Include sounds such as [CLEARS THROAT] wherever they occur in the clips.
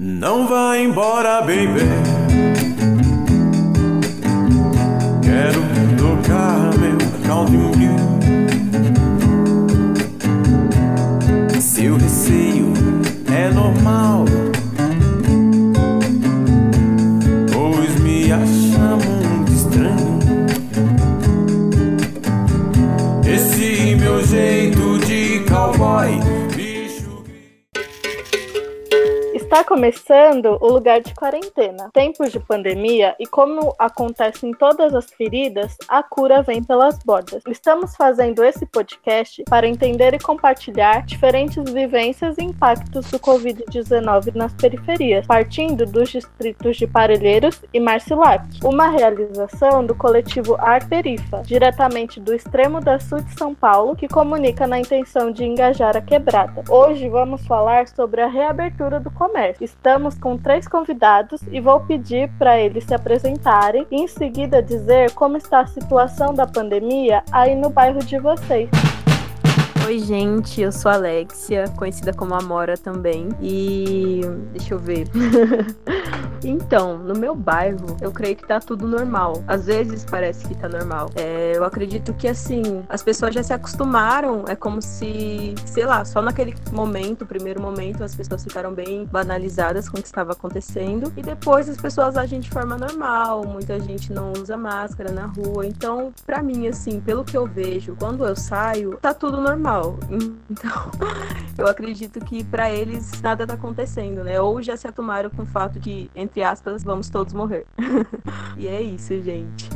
Não vá embora, baby. Quero tocar meu blue. Começando o lugar de quarentena. Tempos de pandemia e como acontece em todas as feridas, a cura vem pelas bordas. Estamos fazendo esse podcast para entender e compartilhar diferentes vivências e impactos do Covid-19 nas periferias, partindo dos distritos de Parelheiros e Marcilac. Uma realização do coletivo Arperifa, diretamente do extremo da sul de São Paulo, que comunica na intenção de engajar a quebrada. Hoje vamos falar sobre a reabertura do comércio. Estamos com três convidados e vou pedir para eles se apresentarem e em seguida dizer como está a situação da pandemia aí no bairro de vocês. Oi, gente, eu sou Alexia, conhecida como Amora também. E deixa eu ver. [LAUGHS] então, no meu bairro, eu creio que tá tudo normal. Às vezes parece que tá normal. É, eu acredito que assim, as pessoas já se acostumaram. É como se, sei lá, só naquele momento, primeiro momento, as pessoas ficaram bem banalizadas com o que estava acontecendo. E depois as pessoas agem de forma normal. Muita gente não usa máscara na rua. Então, pra mim, assim, pelo que eu vejo, quando eu saio, tá tudo normal. Então, [LAUGHS] eu acredito que pra eles nada tá acontecendo, né? Ou já se acostumaram com o fato de, entre aspas, vamos todos morrer. [LAUGHS] e é isso, gente.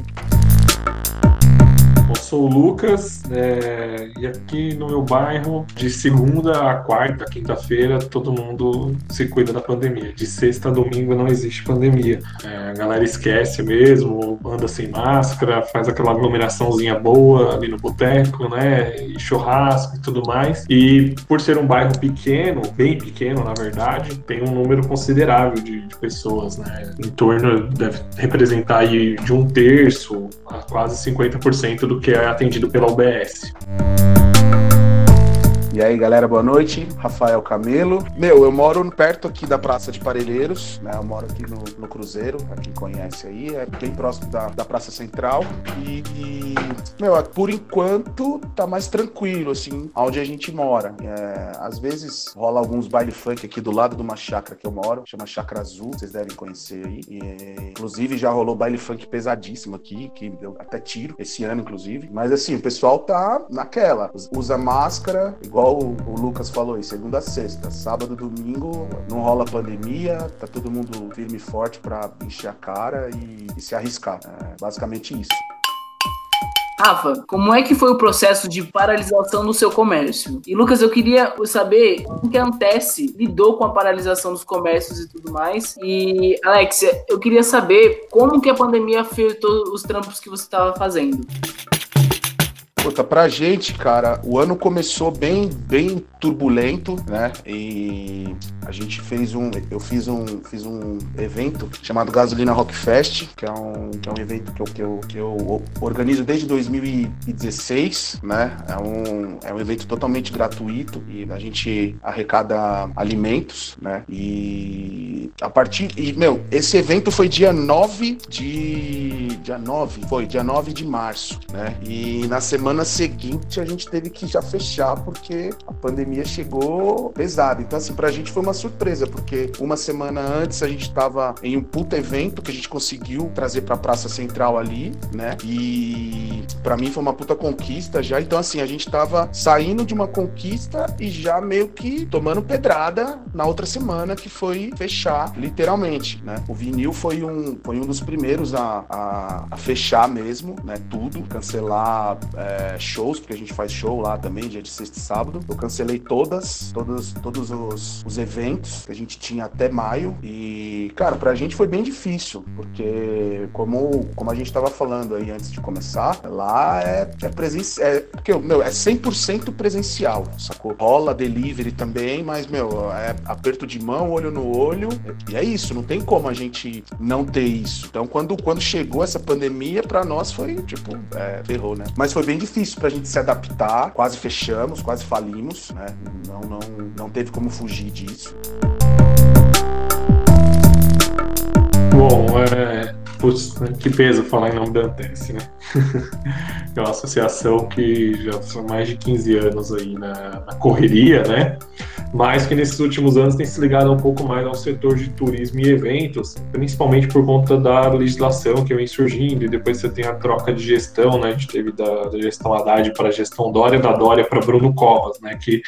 Eu sou o Lucas é, e aqui no meu bairro, de segunda a quarta, quinta-feira, todo mundo se cuida da pandemia. De sexta a domingo não existe pandemia. É, a galera esquece mesmo, anda sem máscara, faz aquela aglomeraçãozinha boa ali no boteco, né? E churrasco e tudo mais. E por ser um bairro pequeno, bem pequeno na verdade, tem um número considerável de, de pessoas, né? Em torno, deve representar aí de um terço a quase 50% do que é atendido pela UBS. E aí, galera, boa noite. Rafael Camelo. Meu, eu moro perto aqui da Praça de Parelheiros, né? Eu moro aqui no, no Cruzeiro, pra quem conhece aí, é bem próximo da, da Praça Central. E, e, meu, por enquanto tá mais tranquilo, assim, onde a gente mora. É, às vezes rola alguns baile funk aqui do lado de uma chácara que eu moro, chama Chácara Azul, vocês devem conhecer aí. E, inclusive já rolou baile funk pesadíssimo aqui, que deu até tiro, esse ano, inclusive. Mas assim, o pessoal tá naquela, usa máscara, igual igual o, o Lucas falou aí, segunda a sexta. Sábado, domingo, não rola pandemia, tá todo mundo firme e forte para encher a cara e, e se arriscar. É basicamente isso. Rafa, como é que foi o processo de paralisação do seu comércio? E Lucas, eu queria saber como que a lidou com a paralisação dos comércios e tudo mais. E Alexia, eu queria saber como que a pandemia afetou os trampos que você estava fazendo. Puta, pra gente, cara, o ano começou bem, bem turbulento, né? E a gente fez um, eu fiz um, fiz um evento chamado Gasolina Rock Fest, que é um, que é um evento que eu, que eu, que eu organizo desde 2016, né? É um, é um evento totalmente gratuito e a gente arrecada alimentos, né? E a partir, e, meu, esse evento foi dia 9 de, dia 9, foi dia 9 de março, né? E na semana seguinte a gente teve que já fechar porque a pandemia chegou pesada. Então, assim, pra gente foi uma surpresa, porque uma semana antes a gente tava em um puta evento que a gente conseguiu trazer pra Praça Central ali, né? E para mim foi uma puta conquista já. Então, assim, a gente tava saindo de uma conquista e já meio que tomando pedrada na outra semana, que foi fechar, literalmente, né? O vinil foi um, foi um dos primeiros a, a, a fechar mesmo, né? Tudo, cancelar. É, shows, porque a gente faz show lá também, dia de sexta e sábado. Eu cancelei todas, todos, todos os, os eventos que a gente tinha até maio. E, cara, pra gente foi bem difícil, porque como, como a gente tava falando aí antes de começar, lá é, é presencial. É, porque, meu, é 100% presencial, sacou? Rola delivery também, mas, meu, é aperto de mão, olho no olho. E é isso, não tem como a gente não ter isso. Então, quando, quando chegou essa pandemia para nós foi, tipo, é, ferrou, né? Mas foi bem difícil pra gente se adaptar, quase fechamos, quase falimos, né? Não, não, não teve como fugir disso. Bom, é, putz, né, que peso falar em nome da Antesse, né? [LAUGHS] é uma associação que já são mais de 15 anos aí na, na correria, né? mas que nesses últimos anos tem se ligado um pouco mais ao setor de turismo e eventos, principalmente por conta da legislação que vem surgindo, e depois você tem a troca de gestão, né? A gente teve da, da gestão Haddad para a gestão Dória, da Dória para Bruno Covas, né? Que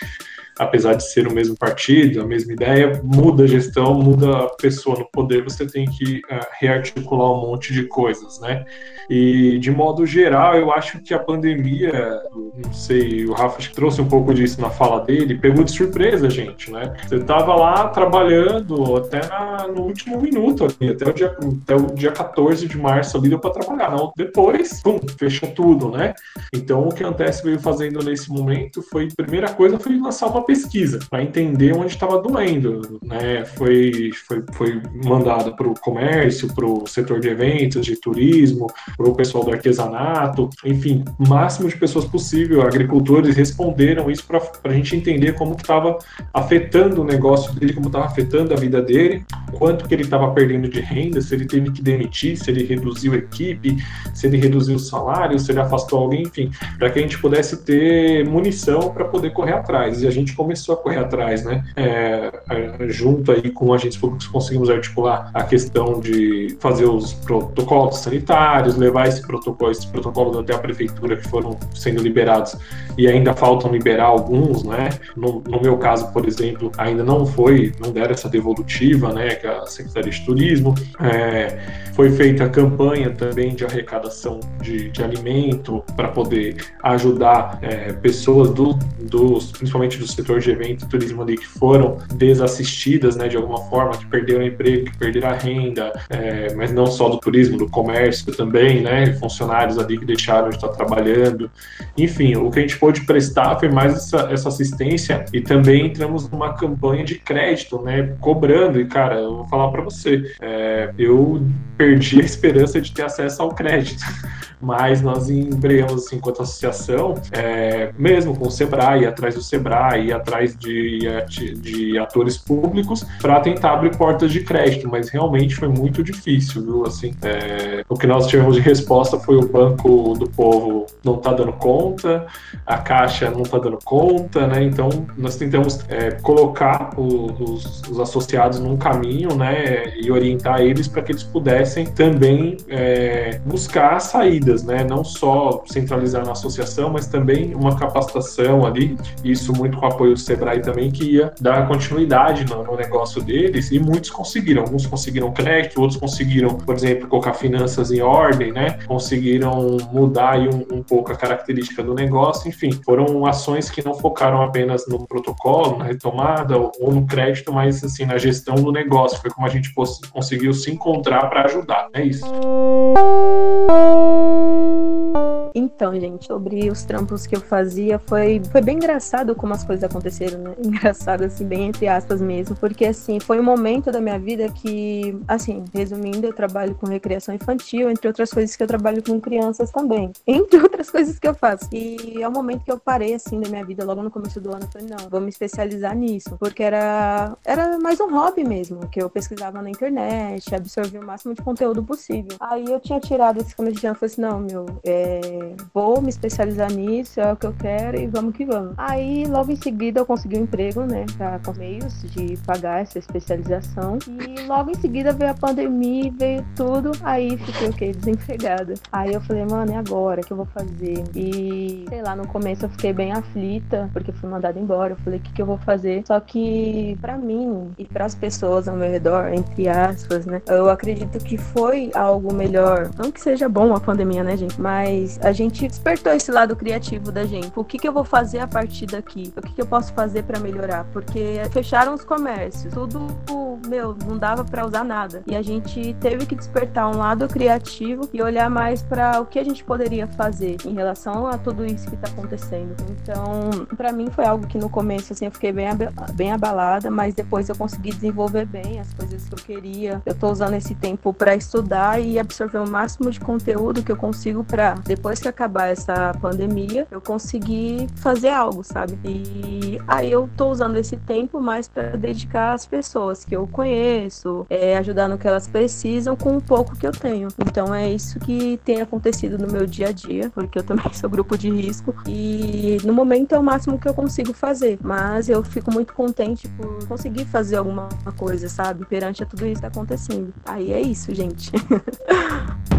apesar de ser o mesmo partido, a mesma ideia, muda a gestão, muda a pessoa no poder, você tem que uh, rearticular um monte de coisas, né? E de modo geral, eu acho que a pandemia, não sei, o Rafa trouxe um pouco disso na fala dele, pegou de surpresa, gente, né? Você estava lá trabalhando até na, no último minuto, ali, até, o dia, até o dia 14 de março ali deu para trabalhar. Não, depois, pum, fechou tudo, né? Então o que a Antesse veio fazendo nesse momento foi, primeira coisa, foi lançar uma pesquisa para entender onde estava doendo, né? Foi, foi, foi mandado para o comércio, para o setor de eventos, de turismo, para o pessoal do artesanato, enfim, máximo de pessoas possível, agricultores responderam isso para a gente entender como estava afetando o negócio dele, como estava afetando a vida dele, quanto que ele estava perdendo de renda, se ele teve que demitir, se ele reduziu a equipe, se ele reduziu o salário, se ele afastou alguém, enfim, para que a gente pudesse ter munição para poder correr atrás. E a gente começou a correr atrás, né? É, junto aí com agentes públicos conseguimos articular a questão de fazer os protocolos sanitários, levar esse protocolo, esses protocolos até a prefeitura que foram sendo liberados e ainda faltam liberar alguns, né? No, no, meu caso, por exemplo, ainda não foi, não deram essa devolutiva, né? Que a Secretaria de Turismo é, foi feita a campanha também de arrecadação de, de alimento para poder ajudar é, pessoas do, dos, principalmente do setor de evento e turismo ali que foram desassistidas, né? De alguma forma, que perderam o emprego, que perderam a renda, é, mas não só do turismo, do comércio também né? Funcionários ali que deixaram de estar trabalhando. Enfim, o que a gente pôde prestar foi mais essa, essa assistência e também entramos numa campanha de crédito, né? Cobrando. E, cara, eu vou falar para você, é, eu perdi a esperança de ter acesso ao crédito [LAUGHS] mas nós embreamos assim, enquanto associação, é, mesmo com o Sebrae, atrás do Sebrae, atrás de, de atores públicos, para tentar abrir portas de crédito, mas realmente foi muito difícil, viu? Assim, é, o que nós tivemos de resposta foi o Banco do Povo não está dando conta, a Caixa não está dando conta, né? Então, nós tentamos é, colocar os, os, associados num caminho, né? E orientar eles para que eles pudessem também é, buscar saídas né? Não só centralizar na associação, mas também uma capacitação ali, isso muito com o apoio do Sebrae também, que ia dar continuidade no, no negócio deles, e muitos conseguiram. Alguns conseguiram crédito, outros conseguiram, por exemplo, colocar finanças em ordem, né? Conseguiram mudar um, um pouco a característica do negócio, enfim, foram ações que não focaram apenas no protocolo, na retomada ou no crédito, mas assim, na gestão do negócio. Foi como a gente conseguiu se encontrar para ajudar. É isso. Então, gente, sobre os trampos que eu fazia, foi, foi bem engraçado como as coisas aconteceram, né? [LAUGHS] Engraçado, assim, bem entre aspas mesmo, porque, assim, foi um momento da minha vida que, assim, resumindo, eu trabalho com recreação infantil, entre outras coisas que eu trabalho com crianças também, [LAUGHS] entre outras coisas que eu faço. E é um momento que eu parei, assim, da minha vida, logo no começo do ano, eu falei, não, vou me especializar nisso, porque era, era mais um hobby mesmo, que eu pesquisava na internet, absorvi o máximo de conteúdo possível. Aí eu tinha tirado esse começo de ano, falei assim, não, meu, é vou me especializar nisso, é o que eu quero e vamos que vamos. Aí, logo em seguida, eu consegui um emprego, né, pra, com meios de pagar essa especialização. E logo em seguida veio a pandemia, veio tudo, aí fiquei o quê? Desempregada. Aí eu falei, mano, e agora? O que eu vou fazer? E, sei lá, no começo eu fiquei bem aflita, porque fui mandada embora. Eu falei, o que, que eu vou fazer? Só que, para mim e para as pessoas ao meu redor, entre aspas, né, eu acredito que foi algo melhor. Não que seja bom a pandemia, né, gente? Mas a gente despertou esse lado criativo da gente. O que, que eu vou fazer a partir daqui? O que, que eu posso fazer para melhorar? Porque fecharam os comércios, tudo, meu, não dava para usar nada. E a gente teve que despertar um lado criativo e olhar mais para o que a gente poderia fazer em relação a tudo isso que tá acontecendo. Então, para mim foi algo que no começo assim eu fiquei bem, bem abalada, mas depois eu consegui desenvolver bem as coisas que eu queria. Eu tô usando esse tempo para estudar e absorver o máximo de conteúdo que eu consigo para depois que acabar essa pandemia, eu consegui fazer algo, sabe? E aí eu tô usando esse tempo mais para dedicar às pessoas que eu conheço, é, ajudar no que elas precisam com o pouco que eu tenho. Então é isso que tem acontecido no meu dia a dia, porque eu também [LAUGHS] sou grupo de risco e no momento é o máximo que eu consigo fazer, mas eu fico muito contente por conseguir fazer alguma coisa, sabe? Perante a tudo isso que tá acontecendo. Aí é isso, gente. [LAUGHS]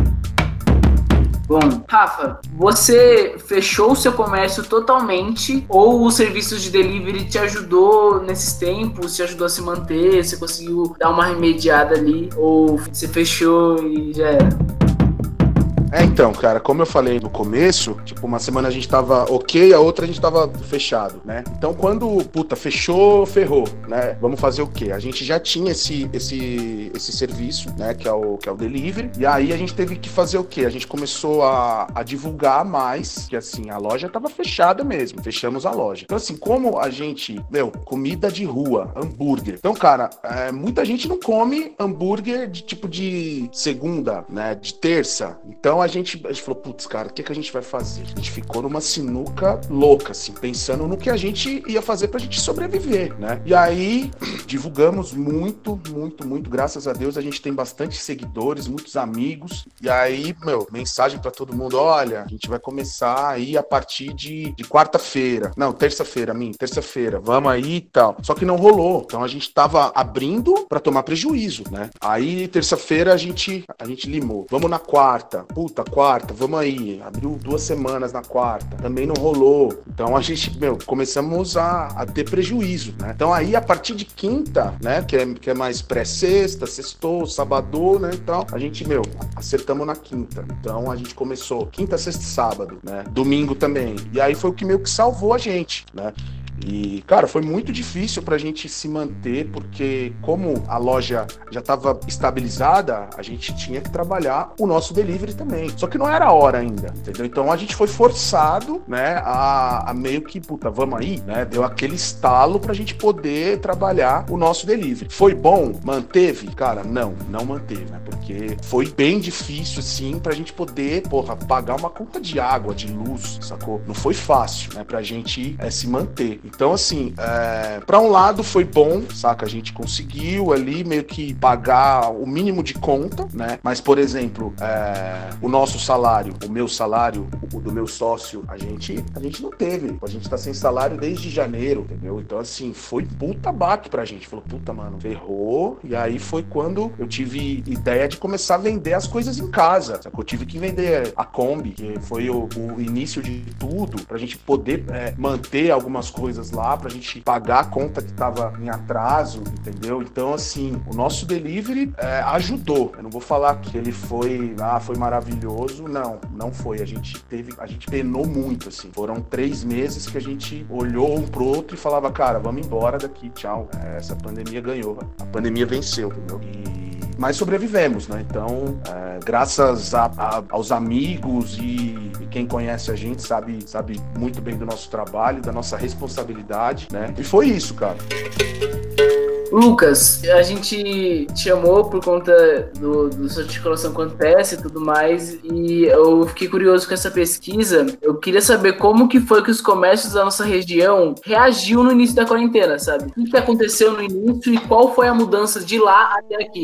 Bom, Rafa, você fechou o seu comércio totalmente ou os serviços de delivery te ajudou nesses tempos, te ajudou a se manter, você conseguiu dar uma remediada ali ou você fechou e já era? É, então, cara, como eu falei no começo, tipo, uma semana a gente tava ok, a outra a gente tava fechado, né? Então, quando, puta, fechou, ferrou, né? Vamos fazer o quê? A gente já tinha esse, esse, esse serviço, né, que é, o, que é o delivery, e aí a gente teve que fazer o quê? A gente começou a, a divulgar mais, que assim, a loja tava fechada mesmo, fechamos a loja. Então, assim, como a gente, meu, comida de rua, hambúrguer. Então, cara, é, muita gente não come hambúrguer de tipo de segunda, né, de terça. Então, a gente, a gente falou, putz, cara, o que, que a gente vai fazer? A gente ficou numa sinuca louca, assim, pensando no que a gente ia fazer pra gente sobreviver, né? E aí, [CLEARS THROAT] divulgamos muito, muito, muito. Graças a Deus, a gente tem bastante seguidores, muitos amigos. E aí, meu, mensagem para todo mundo: olha, a gente vai começar aí a partir de, de quarta-feira. Não, terça-feira, mim, terça-feira. Vamos aí e tal. Só que não rolou. Então a gente tava abrindo para tomar prejuízo, né? Aí, terça-feira, a gente, a gente limou. Vamos na quarta. Puta, puta, quarta, vamos aí. Abriu duas semanas na quarta, também não rolou. Então a gente, meu, começamos a, a ter prejuízo, né? Então aí a partir de quinta, né, que é, que é mais pré-sexta, sextou, sábado, né, então a gente, meu, acertamos na quinta. Então a gente começou quinta, sexta e sábado, né? Domingo também. E aí foi o que meio que salvou a gente, né? E, cara, foi muito difícil para a gente se manter, porque como a loja já estava estabilizada, a gente tinha que trabalhar o nosso delivery também. Só que não era a hora ainda, entendeu? Então a gente foi forçado, né, a, a meio que, puta, vamos aí, né? Deu aquele estalo para a gente poder trabalhar o nosso delivery. Foi bom? Manteve? Cara, não, não manteve, né? Porque foi bem difícil, assim, pra gente poder, porra, pagar uma conta de água, de luz, sacou? Não foi fácil, né, pra gente é, se manter. Então, assim, é, para um lado foi bom, saca? A gente conseguiu ali meio que pagar o mínimo de conta, né? Mas, por exemplo, é, o nosso salário, o meu salário, o do meu sócio, a gente, a gente não teve. A gente tá sem salário desde janeiro, entendeu? Então, assim, foi puta baque pra gente. Falou, puta, mano, ferrou. E aí foi quando eu tive ideia de começar a vender as coisas em casa. Sacou? Eu tive que vender a Kombi, que foi o, o início de tudo, pra gente poder é, manter algumas coisas coisas lá pra gente pagar a conta que tava em atraso, entendeu? Então, assim, o nosso delivery é, ajudou. Eu não vou falar que ele foi, ah, foi maravilhoso. Não, não foi. A gente teve, a gente penou muito, assim. Foram três meses que a gente olhou um pro outro e falava, cara, vamos embora daqui, tchau. É, essa pandemia ganhou. A pandemia venceu, entendeu? E mas sobrevivemos, né? Então, é, graças a, a, aos amigos e, e, quem conhece a gente sabe, sabe muito bem do nosso trabalho, da nossa responsabilidade, né? E foi isso, cara. Lucas, a gente te chamou por conta do, do sua articulação acontece e tudo mais, e eu fiquei curioso com essa pesquisa. Eu queria saber como que foi que os comércios da nossa região reagiu no início da quarentena, sabe? O que aconteceu no início e qual foi a mudança de lá até aqui?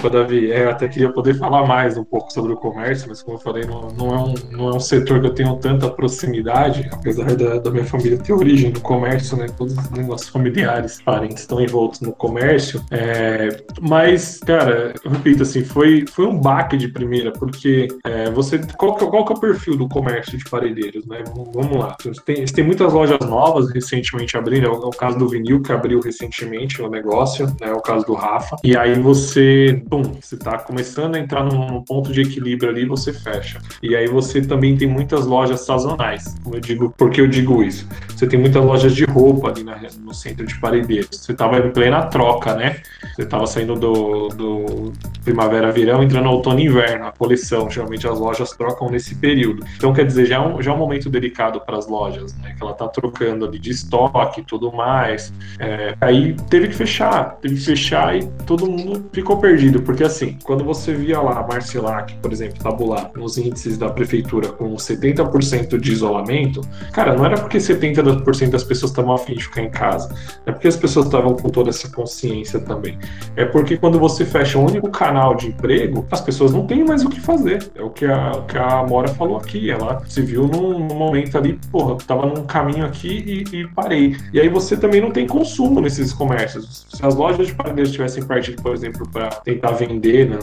Opa, Davi, é, eu até queria poder falar mais um pouco sobre o comércio, mas como eu falei, não, não, é, um, não é um setor que eu tenho tanta proximidade, apesar da, da minha família ter origem no comércio, né? Todos os nossos familiares, parentes estão envoltos no comércio. É, mas, cara, eu repito assim, foi, foi um baque de primeira, porque é, você. Qual, qual que é o perfil do comércio de paredeiros, né? Vamos lá. Tem, tem muitas lojas novas recentemente abrindo, é o, é o caso do vinil que abriu recentemente o negócio, né? É o caso do Rafa. E aí você pum, você está começando a entrar num ponto de equilíbrio ali, você fecha. E aí você também tem muitas lojas sazonais. Como eu digo, por que eu digo isso? Você tem muitas lojas de roupa ali na, no centro de Paredeiros. Você estava em plena troca, né? Você estava saindo do, do primavera-verão, entrando no outono e inverno, a coleção. Geralmente as lojas trocam nesse período. Então, quer dizer, já é um, já é um momento delicado para as lojas, né? Que ela está trocando ali de estoque e tudo mais. É, aí teve que fechar, teve que fechar e todo mundo ficou perdido porque assim, quando você via lá a Marcilac, por exemplo, tabular nos índices da prefeitura com 70% de isolamento, cara, não era porque 70% das pessoas estavam afim de ficar em casa, é porque as pessoas estavam com toda essa consciência também. É porque quando você fecha um único canal de emprego, as pessoas não têm mais o que fazer. É o que a, o que a Mora falou aqui. Ela se viu num, num momento ali, porra, tava num caminho aqui e, e, parei. E aí você também não tem consumo nesses comércios. Se as lojas de paradeiros tivessem partido, por exemplo, para tentar vender né,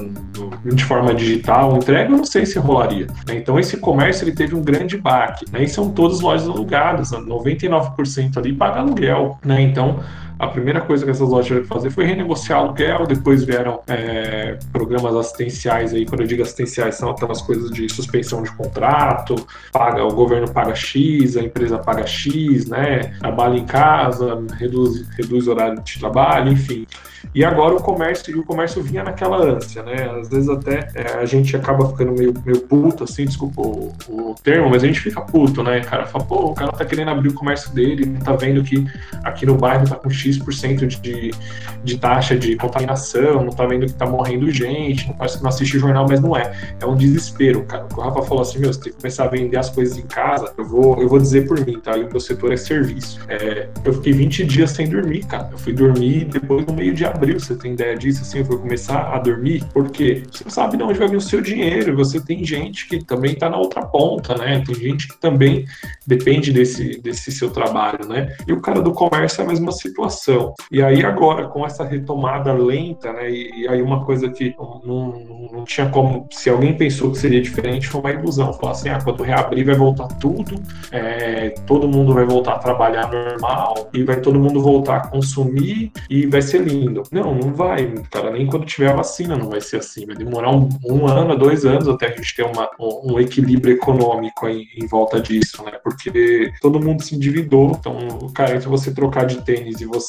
de forma digital, entrega, eu não sei se rolaria. Né? Então esse comércio ele teve um grande baque. Né? E são todas lojas alugadas, 99% ali paga aluguel. Né? Então a primeira coisa que essas lojas tiveram que fazer foi renegociar aluguel, depois vieram é, programas assistenciais aí, quando eu digo assistenciais, são aquelas coisas de suspensão de contrato, paga, o governo paga X, a empresa paga X, né? Trabalha em casa, reduz, reduz o horário de trabalho, enfim. E agora o comércio, e o comércio vinha naquela ânsia, né? Às vezes até é, a gente acaba ficando meio, meio puto, assim, desculpa o, o, termo, mas a gente fica puto, né? O cara fala, pô, o cara tá querendo abrir o comércio dele, tá vendo que aqui no bairro tá com X% de, de taxa de contaminação, não tá vendo que tá morrendo gente, não parece que não assiste jornal, mas não é. É um desespero, cara. O Rafa falou assim, meu, você tem que começar a vender as coisas em casa. Eu vou, eu vou dizer por mim, tá? E o meu setor é serviço. É, eu fiquei 20 dias sem dormir, cara. Eu fui dormir depois no meio de abril, você tem ideia disso? Assim, eu fui começar a dormir, porque você não sabe de onde vai vir o seu dinheiro. Você tem gente que também tá na outra ponta, né? Tem gente que também depende desse, desse seu trabalho, né? E o cara do comércio é a mesma situação. E aí agora, com essa retomada lenta, né? E, e aí uma coisa que não, não, tinha como, se alguém pensou que seria diferente, foi uma ilusão. Falar assim, ah, quando reabrir vai voltar tudo, é, todo mundo vai voltar a trabalhar normal e vai todo mundo voltar a consumir e vai ser lindo. Não, não vai, cara, nem quando tiver a vacina não vai ser assim. Vai demorar um, um ano, dois anos até a gente ter uma, um equilíbrio econômico em, em volta disso, né? Porque todo mundo se endividou. Então, cara, entre você trocar de tênis e você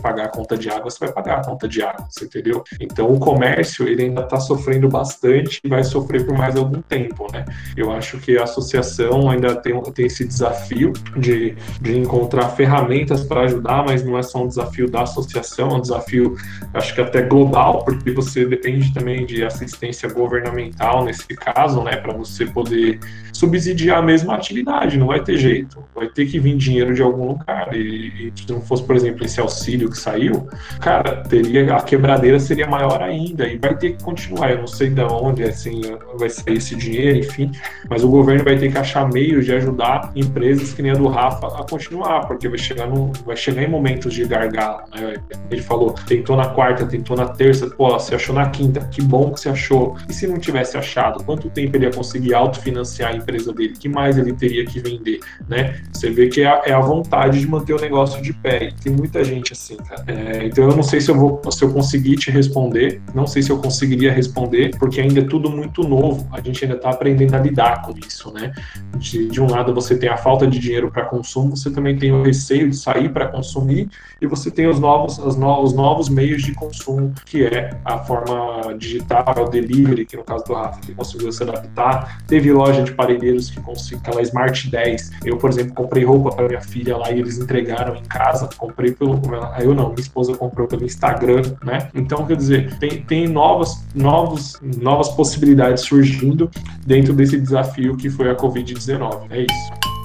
pagar a conta de água, você vai pagar a conta de água, você entendeu? Então, o comércio, ele ainda está sofrendo bastante e vai sofrer por mais algum tempo, né? Eu acho que a associação ainda tem, tem esse desafio de, de encontrar ferramentas para ajudar, mas não é só um desafio da associação, é um desafio, acho que até global, porque você depende também de assistência governamental nesse caso, né? Para você poder subsidiar a mesma atividade, não vai ter jeito. Vai ter que vir dinheiro de algum lugar. E, e se não fosse, por exemplo, esse auxílio que saiu, cara, teria a quebradeira seria maior ainda e vai ter que continuar. Eu não sei de onde assim vai sair esse dinheiro, enfim, mas o governo vai ter que achar meios de ajudar empresas que nem a do Rafa a continuar, porque vai chegar no, vai chegar em momentos de gargalo. Né? Ele falou, tentou na quarta, tentou na terça, pô, você achou na quinta, que bom que você achou. E se não tivesse achado, quanto tempo ele ia conseguir autofinanciar a empresa dele? Que mais ele teria que vender, né? Você vê que é a, é a vontade de manter o negócio de pé. E tem muita gente assim, cara. É, então eu não sei se eu vou, se eu conseguir te responder, não sei se eu conseguiria responder, porque ainda é tudo muito novo. A gente ainda está aprendendo a lidar com isso, né? De, de um lado você tem a falta de dinheiro para consumo, você também tem o receio de sair para consumir e você tem os novos, os novos, os novos meios de consumo, que é a forma digital, o delivery, que no caso do Rafa, que conseguiu se adaptar. Teve loja de parelheiros que conseguiu, aquela Smart 10. Eu, por exemplo, comprei roupa para minha filha lá e eles entregaram em casa. Comprei pelo. Eu não, minha esposa comprou pelo Instagram, né? Então, quer dizer, tem, tem novas, novos, novas possibilidades surgindo dentro desse desafio que foi a Covid-19. É isso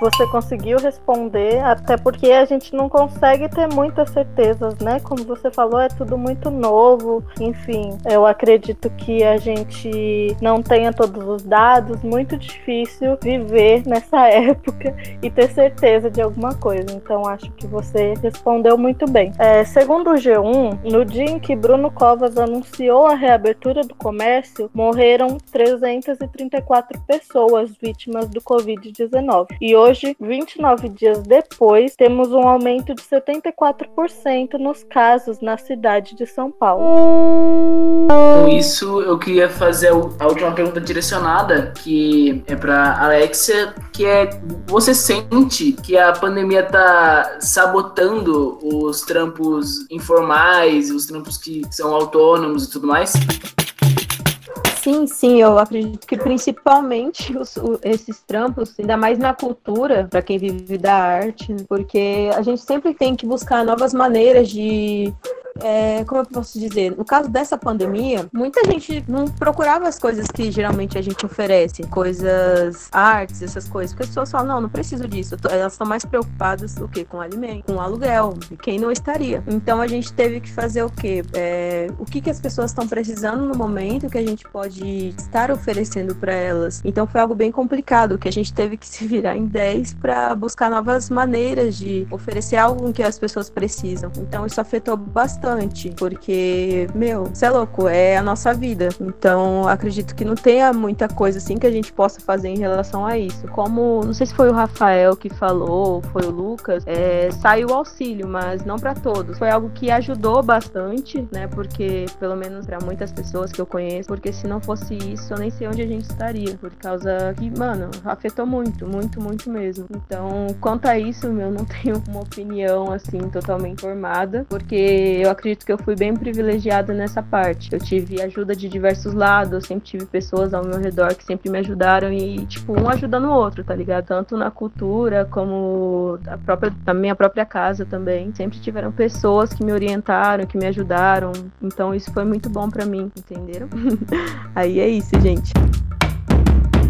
você conseguiu responder, até porque a gente não consegue ter muitas certezas, né? Como você falou, é tudo muito novo. Enfim, eu acredito que a gente não tenha todos os dados, muito difícil viver [LAUGHS] nessa época e ter certeza de alguma coisa. Então, acho que você respondeu muito bem. É, segundo o G1, no dia em que Bruno Covas anunciou a reabertura do comércio, morreram 334 pessoas vítimas do Covid-19. E hoje hoje, 29 dias depois, temos um aumento de 74% nos casos na cidade de São Paulo. Com isso, eu queria fazer a última pergunta direcionada, que é para Alexia, que é: você sente que a pandemia está sabotando os trampos informais, os trampos que são autônomos e tudo mais? Sim, sim, eu acredito que principalmente os, o, esses trampos, ainda mais na cultura, para quem vive da arte, porque a gente sempre tem que buscar novas maneiras de é, como eu posso dizer, no caso dessa pandemia, muita gente não procurava as coisas que geralmente a gente oferece, coisas, artes, essas coisas, porque as pessoas falam, não, não preciso disso. Elas estão mais preocupadas o quê? Com alimento, com aluguel, quem não estaria. Então a gente teve que fazer o quê? É, o que, que as pessoas estão precisando no momento que a gente pode estar oferecendo para elas. Então foi algo bem complicado, que a gente teve que se virar em 10 para buscar novas maneiras de oferecer algo que as pessoas precisam. Então isso afetou bastante, porque, meu, você é louco, é a nossa vida. Então acredito que não tenha muita coisa assim que a gente possa fazer em relação a isso. Como, não sei se foi o Rafael que falou, foi o Lucas, é, saiu o auxílio, mas não para todos. Foi algo que ajudou bastante, né? Porque, pelo menos para muitas pessoas que eu conheço, porque se não fosse isso, eu nem sei onde a gente estaria. Por causa que, mano, afetou muito, muito, muito mesmo. Então, quanto a isso, meu, não [LAUGHS] tenho uma opinião assim totalmente formada, porque eu acredito que eu fui bem privilegiada nessa parte. Eu tive ajuda de diversos lados, eu sempre tive pessoas ao meu redor que sempre me ajudaram e, tipo, um ajudando o outro, tá ligado? Tanto na cultura como a própria, na minha própria casa também. Sempre tiveram pessoas que me orientaram, que me ajudaram. Então, isso foi muito bom para mim, entenderam? [LAUGHS] Aí é isso, gente.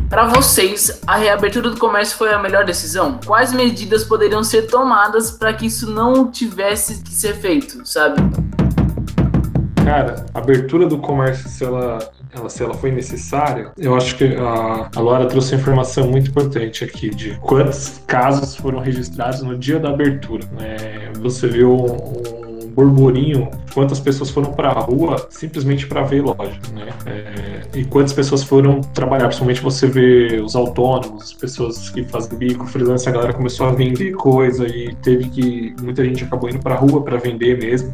Para vocês, a reabertura do comércio foi a melhor decisão? Quais medidas poderiam ser tomadas para que isso não tivesse que ser feito, sabe? Cara, a abertura do comércio, se ela, ela, se ela foi necessária, eu acho que a, a Laura trouxe uma informação muito importante aqui de quantos casos foram registrados no dia da abertura. Né? Você viu um, um burburinho, quantas pessoas foram para a rua simplesmente para ver loja, né? É, e quantas pessoas foram trabalhar, principalmente você vê os autônomos, as pessoas que fazem bico, freelance, a galera começou a vender coisa e teve que muita gente acabou indo para a rua para vender mesmo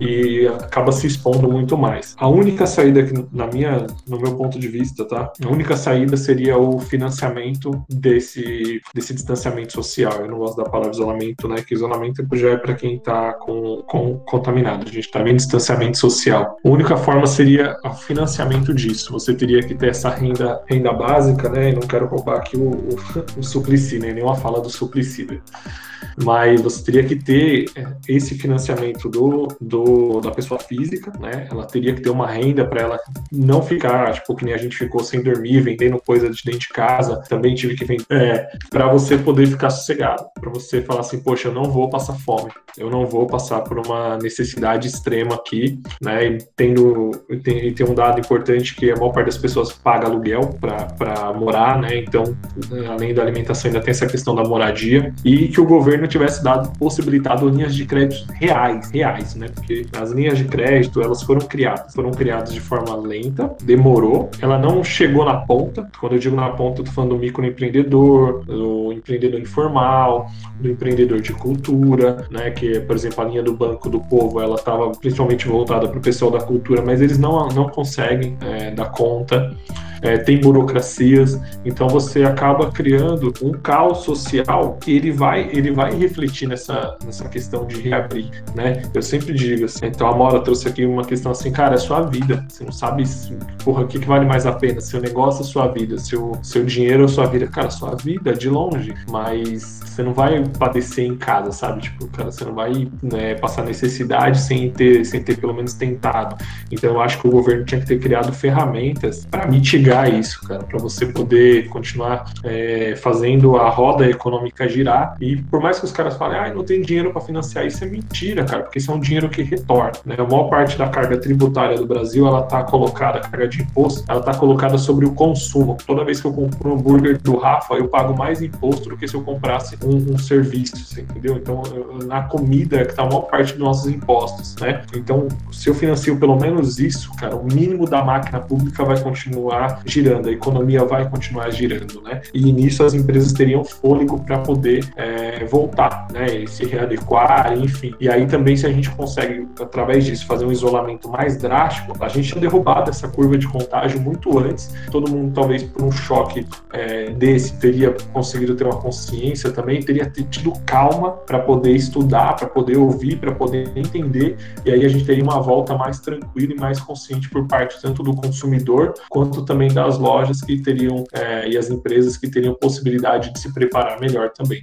e acaba se expondo muito mais. A única saída que, na minha, no meu ponto de vista, tá? A única saída seria o financiamento desse, desse distanciamento social. Eu não gosto da palavra isolamento, né? Que isolamento já é para quem está com, com, contaminado. A gente está vendo distanciamento social. A única forma seria o financiamento disso. Você teria que ter essa renda, renda básica, né? E não quero roubar aqui o, o, o Suplicy, né? Nenhuma fala do Suplicy. Né? mas você teria que ter é, esse financiamento do, do, da pessoa física, né? Ela teria que ter uma renda para ela não ficar, tipo, que nem a gente ficou sem dormir, vendendo coisa de dentro de casa, também tive que vender, é, para você poder ficar sossegado, para você falar assim, poxa, eu não vou passar fome, eu não vou passar por uma necessidade extrema aqui, né? E tendo, tem, tem um dado importante que a maior parte das pessoas paga aluguel para morar, né? Então, além da alimentação, ainda tem essa questão da moradia e que o governo tivesse dado, possibilitado linhas de crédito reais, reais, né? Porque as linhas de crédito, elas foram criadas, foram criadas de forma lenta, demorou, ela não chegou na ponta. Quando eu digo na ponta, eu tô falando do microempreendedor, do empreendedor informal, do empreendedor de cultura, né? Que, por exemplo, a linha do Banco do Povo, ela estava principalmente voltada para o pessoal da cultura, mas eles não, não conseguem é, dar conta é, tem burocracias, então você acaba criando um caos social que ele vai, ele vai refletir nessa, nessa questão de reabrir, né? Eu sempre digo assim, então a Mora trouxe aqui uma questão assim, cara, é sua vida, você não sabe, porra, o que, que vale mais a pena, seu negócio sua vida, seu, seu dinheiro ou sua vida, cara, sua vida de longe, mas você não vai padecer em casa, sabe? Tipo, cara, você não vai né, passar necessidade sem ter, sem ter pelo menos tentado. Então eu acho que o governo tinha que ter criado ferramentas para mitigar isso, cara, para você poder continuar é, fazendo a roda econômica girar. E por mais que os caras falem, ah, não tem dinheiro para financiar isso, é mentira, cara, porque isso é um dinheiro que retorna. Né? A maior parte da carga tributária do Brasil, ela tá colocada, a carga de imposto, ela tá colocada sobre o consumo. Toda vez que eu compro um hambúrguer do Rafa, eu pago mais imposto do que se eu comprasse um, um serviço, entendeu? Então, na comida que tá a maior parte dos nossos impostos, né? Então, se eu financio pelo menos isso, cara, o mínimo da máquina pública vai continuar girando, a economia vai continuar girando, né? E nisso as empresas teriam fôlego para poder é, voltar, né? E se readequar, enfim. E aí também se a gente consegue, através disso, fazer um isolamento mais drástico, a gente tinha derrubado essa curva de contágio muito antes. Todo mundo, talvez por um choque é, desse, teria conseguido ter uma consciência também, teria tido calma para poder estudar, para poder ouvir, para poder entender. E aí a gente teria uma volta mais tranquila e mais consciente por parte tanto do consumidor quanto também das lojas que teriam é, e as empresas que teriam possibilidade de se preparar melhor também.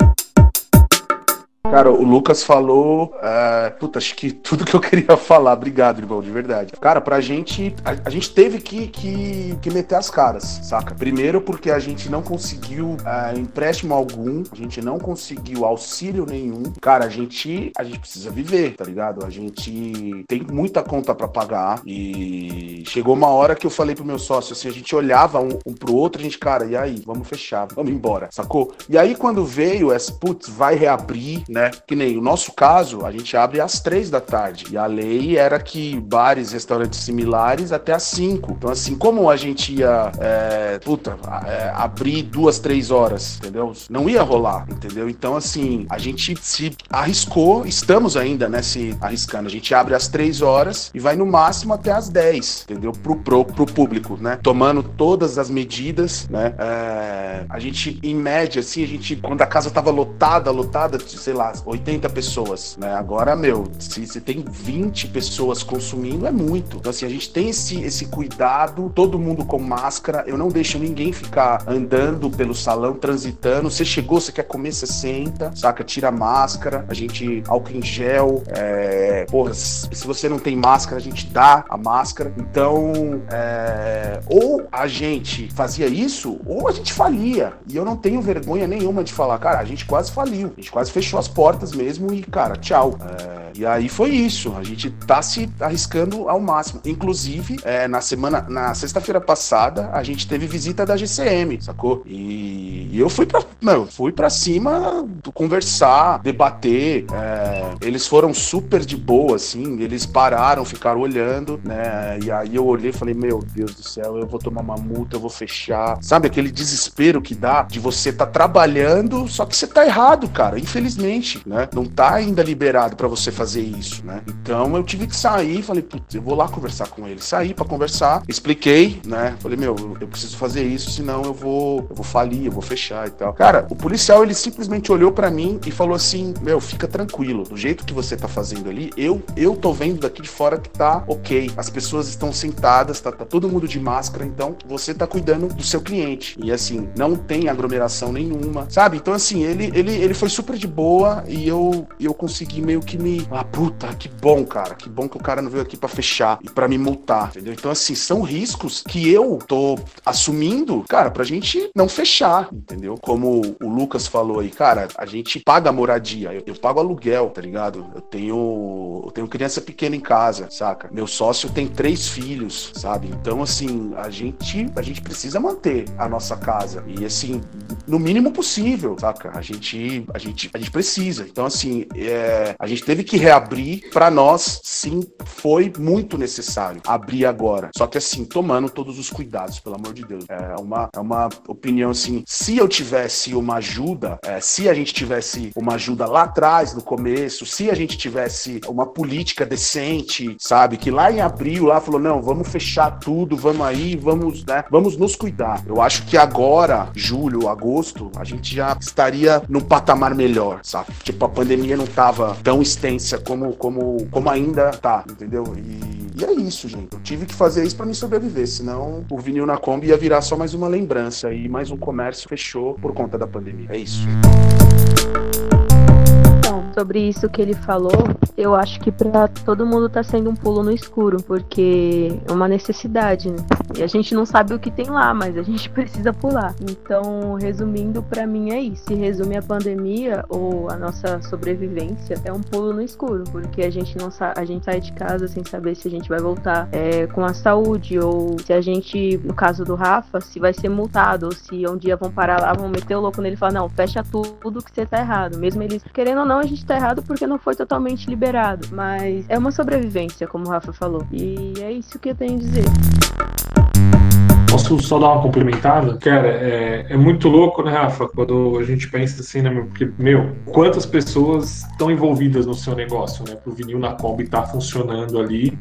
Cara, o Lucas falou. é, puta, acho que tudo que eu queria [LAUGHS] falar. Obrigado, irmão, de verdade. Cara, pra gente. A, a gente teve que, que, que meter as caras, saca? Primeiro porque a gente não conseguiu é, empréstimo algum, a gente não conseguiu auxílio nenhum. Cara, a gente. A gente precisa viver, tá ligado? A gente tem muita conta pra pagar. E chegou uma hora que eu falei pro meu sócio assim: a gente olhava um, um pro outro, a gente, cara, e aí? Vamos fechar, vamos embora, sacou? E aí, quando veio essa, putz, vai reabrir? Que nem o nosso caso, a gente abre às três da tarde. E a lei era que bares, restaurantes similares até às cinco. Então, assim, como a gente ia, é, puta, é, abrir duas, três horas, entendeu? Não ia rolar, entendeu? Então, assim, a gente se arriscou, estamos ainda, né, se arriscando. A gente abre às três horas e vai no máximo até às 10, entendeu? Pro, pro, pro público, né? Tomando todas as medidas, né? É, a gente, em média, assim, a gente, quando a casa tava lotada, lotada, sei lá, 80 pessoas, né? Agora, meu, se você tem 20 pessoas consumindo, é muito. Então, assim, a gente tem esse, esse cuidado, todo mundo com máscara, eu não deixo ninguém ficar andando pelo salão, transitando. Você chegou, você quer comer, você senta, saca? Tira a máscara, a gente, álcool em gel, é, porra, se você não tem máscara, a gente dá a máscara. Então, é, ou a gente fazia isso, ou a gente falia. E eu não tenho vergonha nenhuma de falar, cara, a gente quase faliu, a gente quase fechou as portas mesmo e, cara, tchau. É, e aí foi isso, a gente tá se arriscando ao máximo. Inclusive, é, na semana, na sexta-feira passada, a gente teve visita da GCM, sacou? E, e eu fui pra, meu, fui pra cima conversar, debater. é, eles foram super de boa, assim, eles pararam, ficaram olhando, né? E aí eu olhei e falei, meu Deus do céu, eu vou tomar uma multa, eu vou fechar. Sabe aquele desespero que dá de você tá trabalhando, só que você tá errado, cara, infelizmente, né? Não tá ainda liberado pra você fazer isso, né? Então eu tive que sair, falei, putz, eu vou lá conversar com ele. Saí pra conversar, expliquei, né? Falei, meu, eu- preciso fazer isso, senão eu vou, eu vou falir, eu vou fechar e tal. Cara, o policial ele simplesmente olhou pra mim e falou assim: "Meu, fica tranquilo, do jeito que você tá fazendo ali, eu eu tô vendo daqui de fora que tá OK. As pessoas estão sentadas, tá, tá todo mundo de máscara, então você tá cuidando do seu cliente. E assim, não tem aglomeração nenhuma, sabe? Então assim, ele ele ele foi super de boa e eu eu consegui meio que me, ah, puta, que bom, cara, que bom que o cara não veio aqui pra fechar e pra me multar, entendeu? Então assim, são riscos que eu tô assumindo, cara, pra gente não fechar, entendeu? Como o Lucas falou aí, cara, a gente paga moradia, eu, eu pago aluguel, tá ligado? Eu tenho, eu tenho criança pequena em casa, saca? Meu sócio tem três filhos, sabe? Então, assim, a gente, a gente precisa manter a nossa casa e, assim, no mínimo possível, saca? A gente, a gente, a gente precisa. Então, assim, é, a gente teve que reabrir pra nós, sim, foi muito necessário abrir agora. Só que, assim, tomando todos os cuidados, pelo amor de Deus. É uma, é uma opinião, assim, se eu tivesse uma ajuda, é, se a gente tivesse uma ajuda lá atrás, no começo, se a gente tivesse uma política decente, sabe? Que lá em abril, lá falou, não, vamos fechar tudo, vamos aí, vamos, né? Vamos nos cuidar. Eu acho que agora, julho, agosto, a gente já estaria num patamar melhor, sabe? Tipo, a pandemia não tava tão extensa como, como, como ainda tá, entendeu? E, e é isso, gente. Eu tive que fazer isso pra me sobreviver, senão o vinil na Kombi ia virar só mais uma lembrança e mais um comércio fechou por conta da pandemia. É isso. Sobre isso que ele falou, eu acho que pra todo mundo tá sendo um pulo no escuro, porque é uma necessidade, né? E a gente não sabe o que tem lá, mas a gente [LAUGHS] precisa pular. Então, resumindo, pra mim é isso. Se resume a pandemia ou a nossa sobrevivência, é um pulo no escuro, porque a gente não a gente sai de casa sem saber se a gente vai voltar é, com a saúde ou se a gente, no caso do Rafa, se vai ser multado ou se um dia vão parar lá, vão meter o louco nele e falar, não, fecha tudo que você tá errado. Mesmo eles, querendo ou não, a gente tá errado porque não foi totalmente liberado. Mas é uma sobrevivência, como o Rafa falou. E é isso que eu tenho a dizer. Posso só dar uma complementada? Cara, é, é muito louco, né, Rafa? Quando a gente pensa assim, né, meu? Porque, meu, quantas pessoas estão envolvidas no seu negócio, né? Pro vinil na Kombi tá funcionando ali.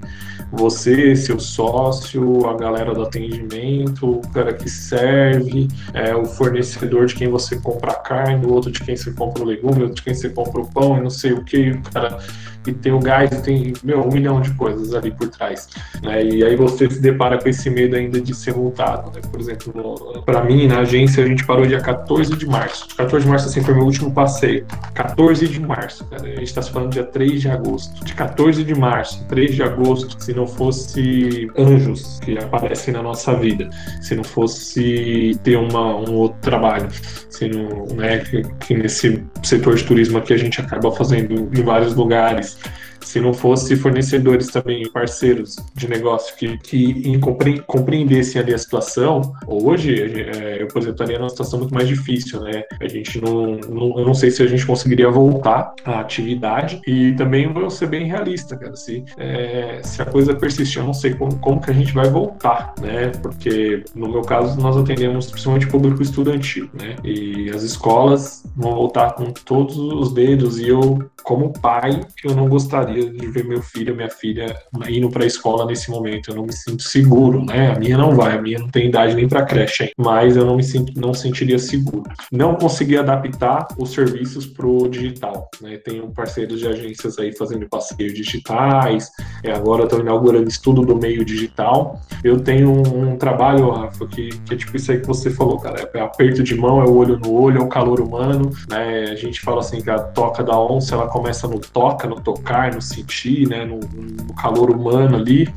Você, seu sócio, a galera do atendimento, o cara que serve, é, o fornecedor de quem você compra a carne, o outro de quem você compra o legume, outro de quem você compra o pão, e não sei o que, o cara e tem o gás, tem, meu, um milhão de coisas ali por trás. Né? E aí você se depara com esse medo ainda de ser multado adiantado. Né? Por exemplo, para mim, na agência, a gente parou dia 14 de março. 14 de março, assim, foi meu último passeio. 14 de março, cara. A gente está se falando dia 3 de agosto. De 14 de março, 3 de agosto, se não fosse anjos que aparecem na nossa vida, se não fosse ter uma, um outro trabalho, se não, né, que, que nesse setor de turismo aqui a gente acaba fazendo em vários lugares, se não fosse fornecedores também, parceiros de negócio que, que compreendessem ali a situação, hoje é, eu, por exemplo, estaria numa situação muito mais difícil, né? A gente não, não, eu não sei se a gente conseguiria voltar à atividade e também vou ser bem realista, cara, se, é, se a coisa persistir, eu não sei como, como que a gente vai voltar, né? Porque no meu caso nós atendemos principalmente público estudantil, né? E as escolas vão voltar com todos os dedos e eu, como pai, eu não gostaria de ver meu filho, minha filha indo para a escola nesse momento. Eu não me sinto seguro, né? A minha não vai, a minha não tem idade nem para creche, hein? mas eu não me sinto, não sentiria seguro. Não consegui adaptar os serviços pro digital, né? Tenho parceiros de agências aí fazendo passeios digitais. É, agora estou inaugurando estudo do meio digital. Eu tenho um, um trabalho, Rafa, que, que, é tipo isso aí que você falou, cara. É aperto de mão, é o olho no olho, é o calor humano. Né? A gente fala assim que a toca da onça ela começa no toca, no tocar, no sentir, né, no, no calor humano ali.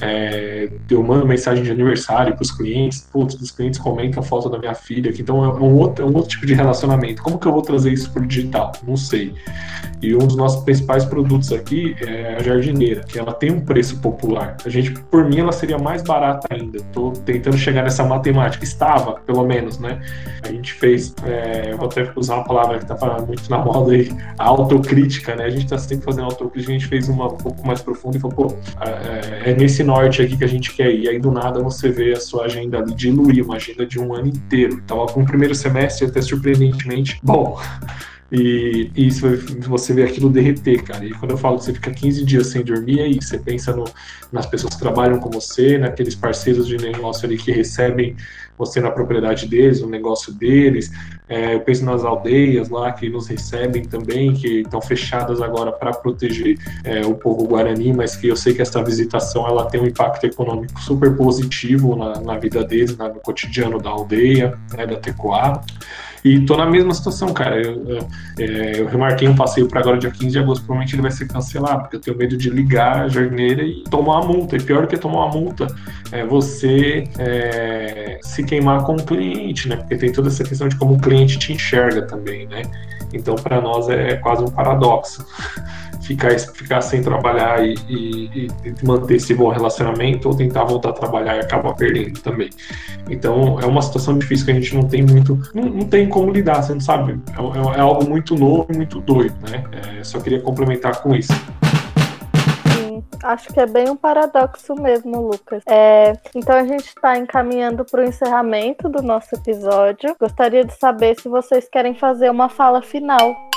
É, eu mando mensagem de aniversário para os clientes, putz, os clientes comentam a foto da minha filha, então é um, outro, é um outro tipo de relacionamento. Como que eu vou trazer isso para o digital? Não sei. E um dos nossos principais produtos aqui é a jardineira, que ela tem um preço popular. A gente, por mim, ela seria mais barata ainda. Estou tentando chegar nessa matemática. Estava, pelo menos, né? A gente fez, é, vou até usar uma palavra que está muito na moda aí, a autocrítica, né? A gente está sempre fazendo autocrítica, a gente fez uma um pouco mais profunda e falou, pô, é, é nesse norte aqui que a gente quer ir. Aí do nada você vê a sua agenda ali diluir, uma agenda de um ano inteiro. Então, algum primeiro semestre até surpreendentemente [LAUGHS] bom. E, e isso, você vê aquilo derreter, cara. E quando eu falo que você fica 15 dias sem dormir, aí você pensa no, nas pessoas que trabalham com você, naqueles parceiros de negócio ali que recebem você na propriedade deles, no negócio deles. É, eu penso nas aldeias lá que nos recebem também, que estão fechadas agora para proteger é, o povo guarani, mas que eu sei que essa visitação ela tem um impacto econômico super positivo na, na vida deles, na, no cotidiano da aldeia, né, da Tecoá. E tô na mesma situação, cara. Eu, eu, é, eu remarquei um passeio para agora, dia 15 de agosto. Provavelmente ele vai ser cancelado, porque eu tenho medo de ligar a jardineira e tomar uma multa. E pior do que tomar uma multa é você é, se queimar com o cliente, né? Porque tem toda essa questão de como o cliente te enxerga também, né? Então, para nós é quase um paradoxo [LAUGHS] ficar, ficar sem trabalhar e, e, e, manter esse bom relacionamento ou tentar voltar a trabalhar e acabar perdendo também. Então é uma situação difícil que a gente não tem muito, não, não tem como lidar, você não sabe. É, é, é algo muito novo e muito doido, né? É, só queria complementar com isso. Acho que é bem um paradoxo mesmo, Lucas. É, então a gente está encaminhando para o encerramento do nosso episódio. Gostaria de saber se vocês querem fazer uma fala final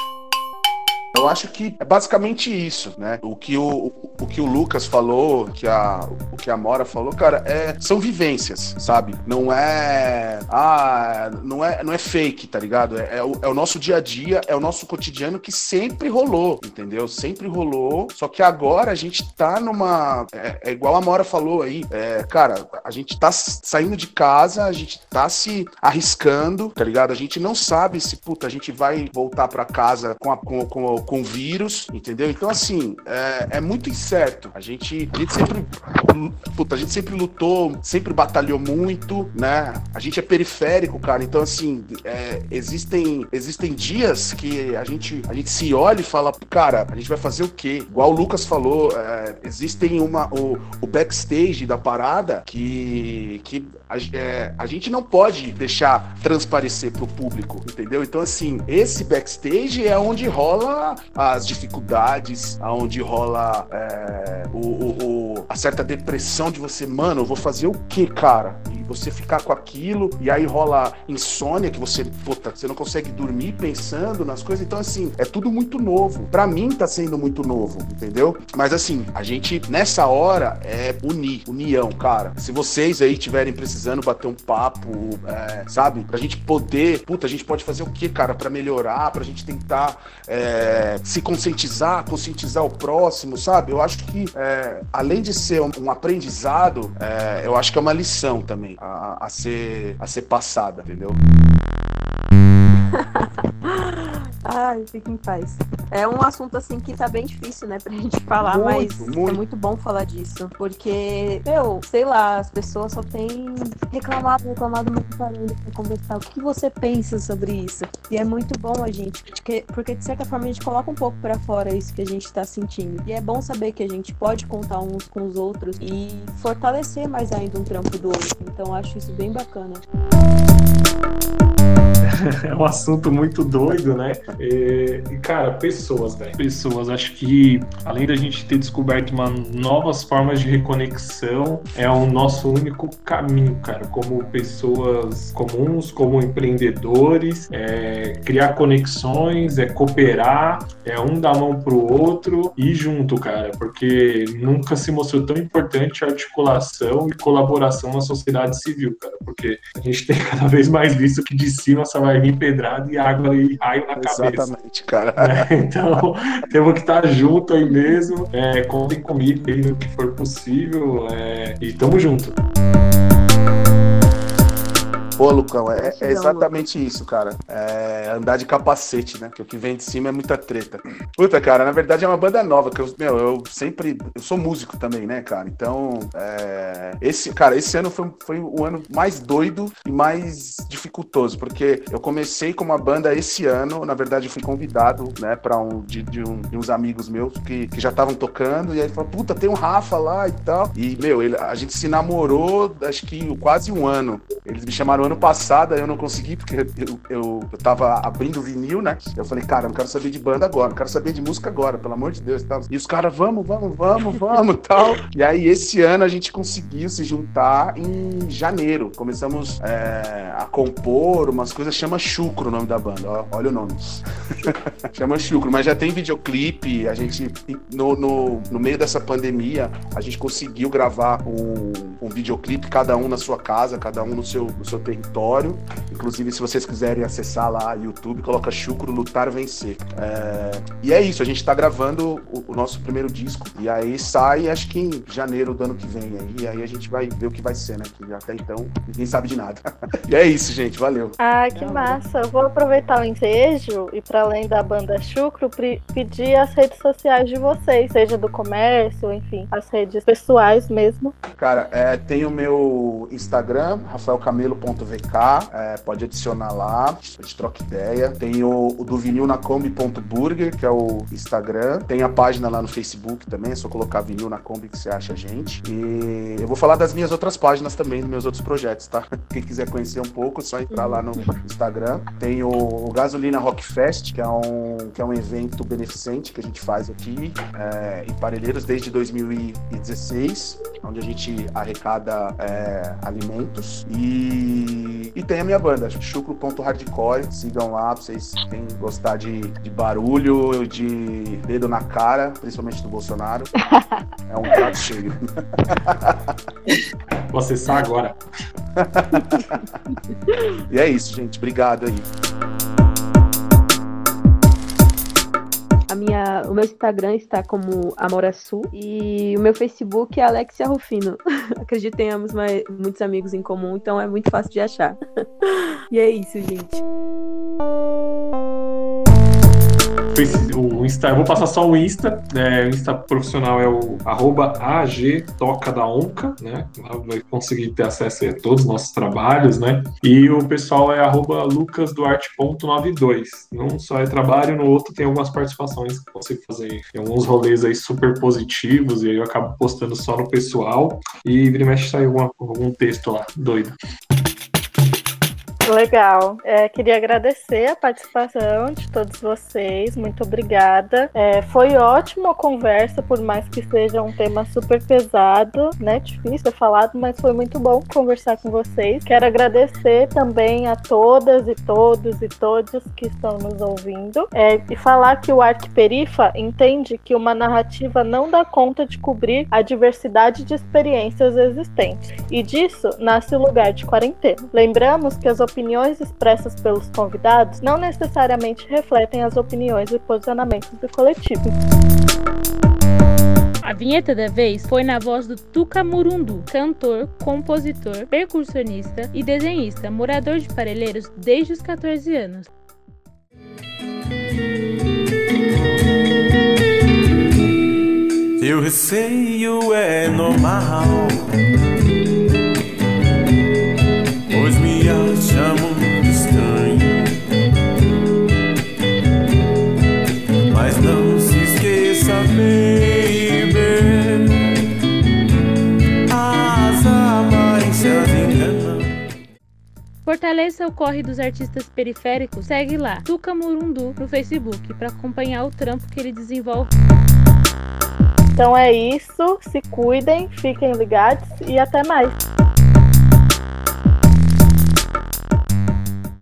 eu acho que é basicamente isso, né? O que o, o que o Lucas falou, que a, o que a Mora falou, cara, é, são vivências, sabe? Não é. Ah, não é, não é fake, tá ligado? É, é, o, é o nosso dia a dia, é o nosso cotidiano que sempre rolou, entendeu? Sempre rolou. Só que agora a gente tá numa. É, é igual a Mora falou aí. É, cara, a gente tá saindo de casa, a gente tá se arriscando, tá ligado? A gente não sabe se, puta, a gente vai voltar para casa com, a, com, com com vírus, entendeu? Então, assim, é, é muito incerto. A gente, a gente sempre. Puta, a gente sempre lutou, sempre batalhou muito, né? A gente é periférico, cara. Então, assim, é, existem, existem dias que a gente, a gente se olha e fala, cara, a gente vai fazer o quê? Igual o Lucas falou, é, existem uma. O, o backstage da parada que, que a, é, a gente não pode deixar transparecer pro público, entendeu? Então, assim, esse backstage é onde rola as dificuldades, aonde rola é, o, o, o, a certa depressão de você, mano, eu vou fazer o que, cara? Você ficar com aquilo, e aí rola insônia, que você, puta, você não consegue dormir pensando nas coisas. Então, assim, é tudo muito novo. Para mim tá sendo muito novo, entendeu? Mas assim, a gente, nessa hora, é unir, união, cara. Se vocês aí tiverem precisando bater um papo, é, sabe? Pra gente poder, puta, a gente pode fazer o que, cara, para melhorar, pra gente tentar. É, se conscientizar, conscientizar o próximo, sabe? Eu acho que, é, além de ser um, um aprendizado, é, eu acho que é uma lição também. A, a ser, a ser passada, entendeu? [LAUGHS] Ai, fique em paz. É um assunto assim que tá bem difícil, né, pra [LAUGHS] gente falar, Muito, mas muito. é muito bom falar disso. Porque, meu, sei lá, as pessoas só têm reclamado, reclamado muito parando pra conversar. O que você pensa sobre isso? E é muito bom a gente, porque, porque de certa forma a gente coloca um pouco pra fora isso que a gente tá sentindo. E é bom saber que a gente pode contar uns com os outros e fortalecer mais ainda um trampo do outro. Então eu acho isso bem bacana. [LAUGHS] é um assunto muito doido, né? E, cara, pessoas, velho. Pessoas. Acho que além da gente ter descoberto uma, novas formas de reconexão, é o nosso único caminho, cara. Como pessoas comuns, como empreendedores, é criar conexões, é cooperar, é um dar mão pro outro e junto, cara. Porque nunca se mostrou tão importante a articulação e colaboração na sociedade civil, cara. Porque a gente tem [LAUGHS] cada vez mais visto que de cima só vai vir pedrada e água e raio na cabeça. Exatamente, cara. [LAUGHS] É, então, temos que estar junto aí mesmo. É, contem comigo aí no que for possível. é, e tamo junto. Pô, Lucão, é, é exatamente isso, cara. É andar de capacete, né? Que o que vem de cima é muita treta. Puta, cara, na verdade é uma banda nova, que eu, meu, eu sempre. Eu sou músico também, né, cara? Então, é, esse, cara, esse ano foi, foi o ano mais doido e mais dificultoso, porque eu comecei com uma banda esse ano, na verdade eu fui convidado, né, pra um, de, de um- de uns amigos meus que, que já estavam tocando, e aí ele falou, puta, tem um Rafa lá e tal. E, meu, ele- a gente se namorou, acho que quase um ano. Eles me chamaram ano passado, aí eu não consegui, porque eu, eu, eu tava abrindo vinil, né? Eu falei, cara, não quero saber de banda agora, não quero saber de música agora, pelo amor de Deus. e os caras, vamos, vamos, vamos, vamos [LAUGHS] tal. E aí, esse ano a gente conseguiu se juntar em janeiro. Começamos é, a compor umas coisas, chama Chucro o nome da banda, ó, olha o nome. [LAUGHS] chama Chucro, mas já tem videoclipe, a gente, no, no, no meio dessa pandemia, a gente conseguiu gravar um videoclipe, cada um na sua casa, cada um no seu, no seu território. Inclusive, se vocês quiserem acessar lá YouTube, coloca Chucro Lutar Vencer. É, E é isso, a gente tá gravando o, o nosso primeiro disco. E aí sai, acho que em janeiro do ano que vem. Aí, e aí a gente vai ver o que vai ser, né? Que até então ninguém sabe de nada. [LAUGHS] e é isso, gente. Valeu. Ah, que massa. Eu vou aproveitar o ensejo e, para além da banda Chucro, pedir as redes sociais de vocês, seja do comércio, enfim, as redes pessoais mesmo. Cara, é, tem o meu Instagram, rafaelcamelo.vk, é, pode adicionar lá, a gente troca ideia. Tem o, o do vinil na Kombi.burger, que é o Instagram. Tem a página lá no Facebook também, é só colocar vinil na Kombi que você acha a gente. E eu vou falar das minhas outras páginas também, dos meus outros projetos, tá? [LAUGHS] Quem quiser conhecer um pouco, é só entrar lá no Instagram. Tem o, o Gasolina Rock Fest, que é um, que é um evento beneficente que a gente faz aqui é, em Parelheiros desde 2016, onde a gente arrecada é, alimentos. E, e tem a minha banda, chucro.hardcore. Sigam lá pra vocês quem gostar de, de barulho, de dedo na cara, principalmente do Bolsonaro. [LAUGHS] É um prato cheio. [LAUGHS] Vou acessar agora. [LAUGHS] E é isso, gente. Obrigado aí. Minha, o meu Instagram está como Amoraçu e o meu Facebook é Alexia Rufino. [LAUGHS] Acredito que tenhamos mais, muitos amigos em comum, então é muito fácil de achar. [LAUGHS] e é isso, gente. O Insta, eu vou passar só o Insta. né? o Insta profissional é o arroba da Onca, né? Lá vai conseguir ter acesso a todos os nossos trabalhos, né? E o pessoal é arroba lucasduarte.92. Não só é trabalho, no outro tem algumas participações que eu consigo fazer em alguns rolês aí super positivos, e aí eu acabo postando só no pessoal. E vira e mexe sai algum texto lá, doido. Legal. É, queria agradecer a participação de todos vocês. Muito obrigada. É, foi ótima a conversa, por mais que seja um tema super pesado, né? Difícil falado, mas foi muito bom conversar com vocês. Quero agradecer também a todas e todos e todos que estão nos ouvindo. É, e falar que o Arquiperifa entende que uma narrativa não dá conta de cobrir a diversidade de experiências existentes. E disso nasce o lugar de quarentena. Lembramos que as opiniões expressas pelos convidados não necessariamente refletem as opiniões e posicionamentos do coletivo. A vinheta da vez foi na voz do Tuca Murundu, cantor, compositor, percussionista e desenhista, morador de Parelheiros desde os 14 anos. Receio é normal, acha muito estranho. Mas não se esqueça, baby, as aparências enganam. Fortaleça o corre dos artistas periféricos. Segue lá, Tuca Murundu, no Facebook, para acompanhar o trampo que ele desenvolve. Então é isso. Se cuidem, fiquem ligados e até mais.